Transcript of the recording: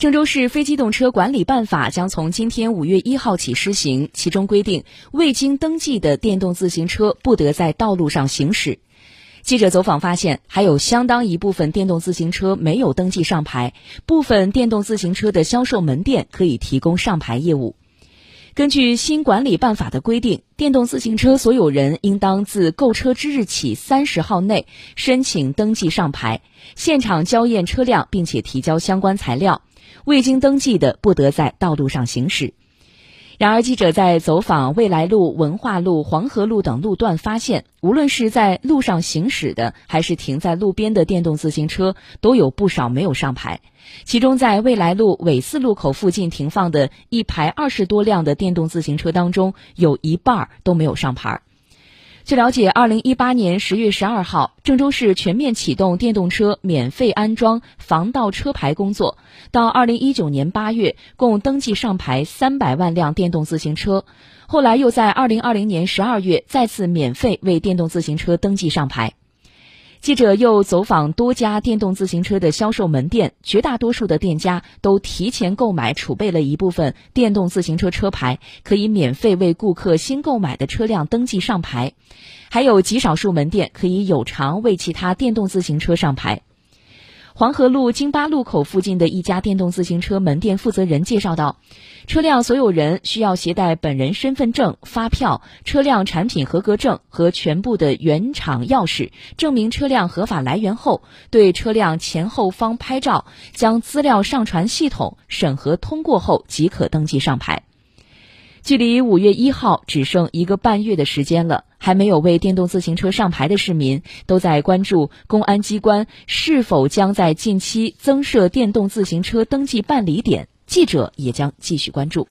郑州市非机动车管理办法将从今天五月一号起施行，其中规定，未经登记的电动自行车不得在道路上行驶。记者走访发现，还有相当一部分电动自行车没有登记上牌，部分电动自行车的销售门店可以提供上牌业务。根据新管理办法的规定，电动自行车所有人应当自购车之日起三十号内申请登记上牌，现场交验车辆，并且提交相关材料。未经登记的不得在道路上行驶。然而，记者在走访未来路、文化路、黄河路等路段发现，无论是在路上行驶的，还是停在路边的电动自行车，都有不少没有上牌。其中，在未来路纬四路口附近停放的一排二十多辆的电动自行车当中，有一半都没有上牌。据了解，二零一八年十月十二号，郑州市全面启动电动车免费安装防盗车牌工作。到二零一九年八月，共登记上牌三百万辆电动自行车。后来又在二零二零年十二月再次免费为电动自行车登记上牌。记者又走访多家电动自行车的销售门店，绝大多数的店家都提前购买储备了一部分电动自行车车牌，可以免费为顾客新购买的车辆登记上牌。还有极少数门店可以有偿为其他电动自行车上牌。黄河路京八路口附近的一家电动自行车门店负责人介绍道：“车辆所有人需要携带本人身份证、发票、车辆产品合格证和全部的原厂钥匙，证明车辆合法来源后，对车辆前后方拍照，将资料上传系统审核通过后即可登记上牌。”距离五月一号只剩一个半月的时间了，还没有为电动自行车上牌的市民都在关注公安机关是否将在近期增设电动自行车登记办理点。记者也将继续关注。